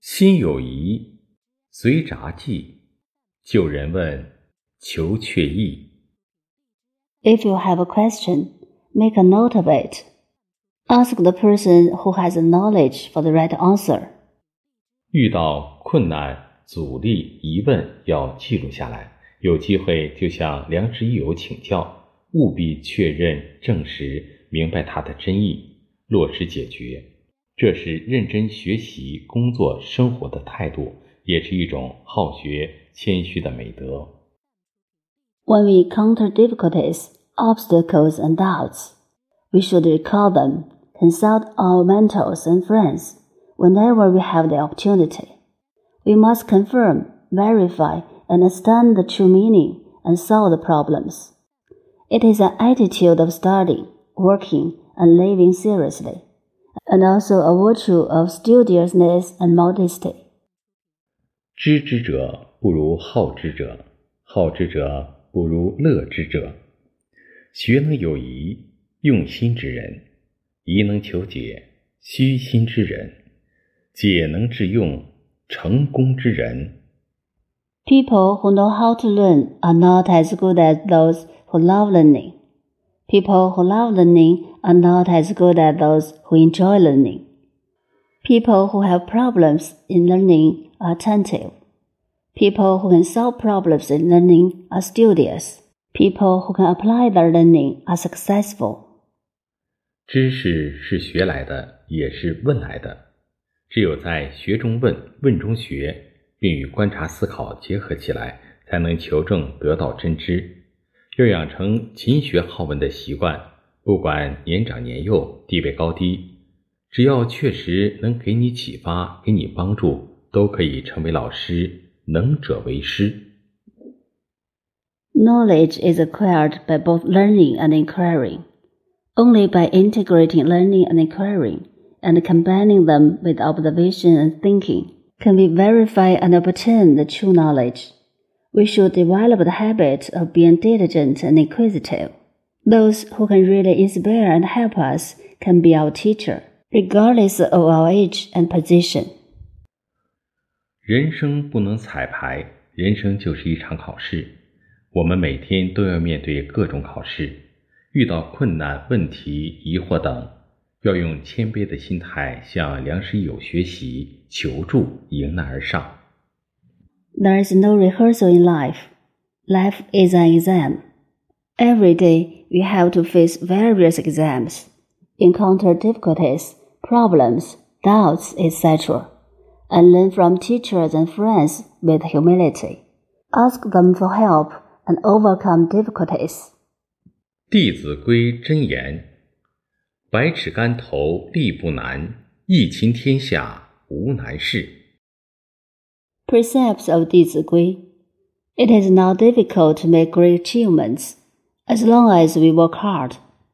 心有疑，随札记。旧人问，求却意。If you have a question, make a note of it. Ask the person who has the knowledge for the right answer. 遇到困难、阻力、疑问，要记录下来。有机会就向良师益友请教，务必确认、证实、明白他的真意，落实解决。这是认真学习、工作、生活的态度，也是一种好学、谦虚的美德。When we encounter difficulties, obstacles, and doubts, we should recall them, consult our mentors and friends whenever we have the opportunity. We must confirm, verify, and understand the true meaning and solve the problems. It is an attitude of studying, working, and living seriously and also a virtue of studiousness and modesty. 知之者不如好之者，好之者不如乐之者。学能有疑，用心之人；疑能求解，虚心之人；解能致用，成功之人。People who know how to learn are not as good as those who love learning. People who love learning are not as good as those who enjoy learning. People who have problems in learning are attentive. People who can solve problems in learning are studious. People who can apply their learning are successful. 知识是学来的，也是问来的。只有在学中问、问中学，并与观察思考结合起来，才能求证得到真知。 要养成勤学好问的习惯。不管年长年幼、地位高低，只要确实能给你启发、给你帮助，都可以成为老师。能者为师。Knowledge is acquired by both learning and inquiring. Only by integrating learning and inquiring and combining them with observation and thinking can we verify and obtain the true knowledge. We should develop the habit of being diligent and inquisitive. Those who can really inspire and help us can be our teacher, regardless of our age and position. 人生不能彩排，人生就是一场考试。我们每天都要面对各种考试，遇到困难、问题、疑惑等，要用谦卑的心态向良师友学习、求助，迎难而上。There is no rehearsal in life. Life is an exam. Every day, we have to face various exams, encounter difficulties, problems, doubts, etc., and learn from teachers and friends with humility. Ask them for help and overcome difficulties. 弟子规真言：百尺竿头立不难，一勤天下无难事。 precepts of Dizigui. It is not difficult to make great achievements as long as we work hard.